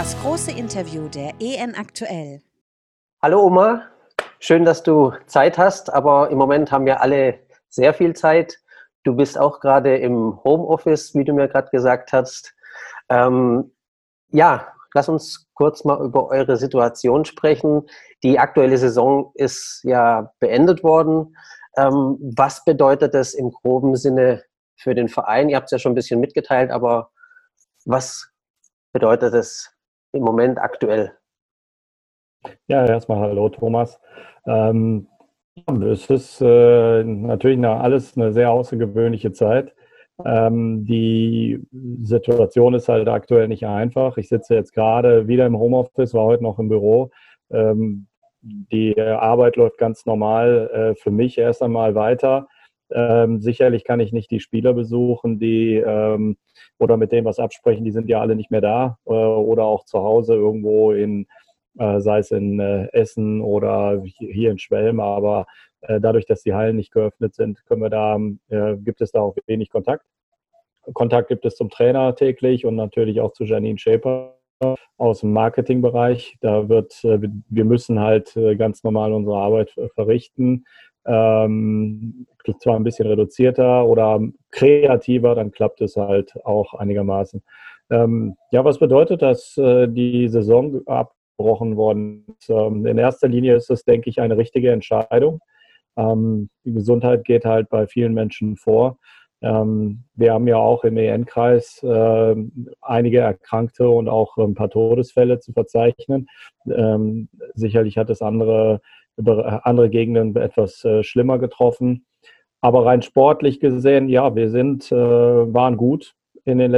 Das große Interview der EN aktuell. Hallo Oma, schön, dass du Zeit hast, aber im Moment haben wir alle sehr viel Zeit. Du bist auch gerade im Homeoffice, wie du mir gerade gesagt hast. Ähm, ja, lass uns kurz mal über eure Situation sprechen. Die aktuelle Saison ist ja beendet worden. Ähm, was bedeutet das im groben Sinne für den Verein? Ihr habt es ja schon ein bisschen mitgeteilt, aber was bedeutet es im Moment aktuell? Ja, erstmal hallo Thomas. Ähm, es ist äh, natürlich eine, alles eine sehr außergewöhnliche Zeit. Ähm, die Situation ist halt aktuell nicht einfach. Ich sitze jetzt gerade wieder im Homeoffice, war heute noch im Büro. Ähm, die Arbeit läuft ganz normal äh, für mich erst einmal weiter. Ähm, sicherlich kann ich nicht die Spieler besuchen, die ähm, oder mit denen was absprechen, die sind ja alle nicht mehr da äh, oder auch zu Hause irgendwo in, äh, sei es in äh, Essen oder hier in Schwelm, aber äh, dadurch, dass die Hallen nicht geöffnet sind, können wir da, äh, gibt es da auch wenig Kontakt. Kontakt gibt es zum Trainer täglich und natürlich auch zu Janine Schäper aus dem Marketingbereich. Da wird, äh, wir müssen halt ganz normal unsere Arbeit verrichten. Ähm, zwar ein bisschen reduzierter oder kreativer, dann klappt es halt auch einigermaßen. Ähm, ja, was bedeutet das, äh, die Saison abgebrochen worden ist? Ähm, in erster Linie ist es, denke ich, eine richtige Entscheidung. Ähm, die Gesundheit geht halt bei vielen Menschen vor. Ähm, wir haben ja auch im EN-Kreis äh, einige Erkrankte und auch ein paar Todesfälle zu verzeichnen. Sicherlich hat es andere andere Gegenden etwas äh, schlimmer getroffen. Aber rein sportlich gesehen, ja, wir sind, äh, waren gut in den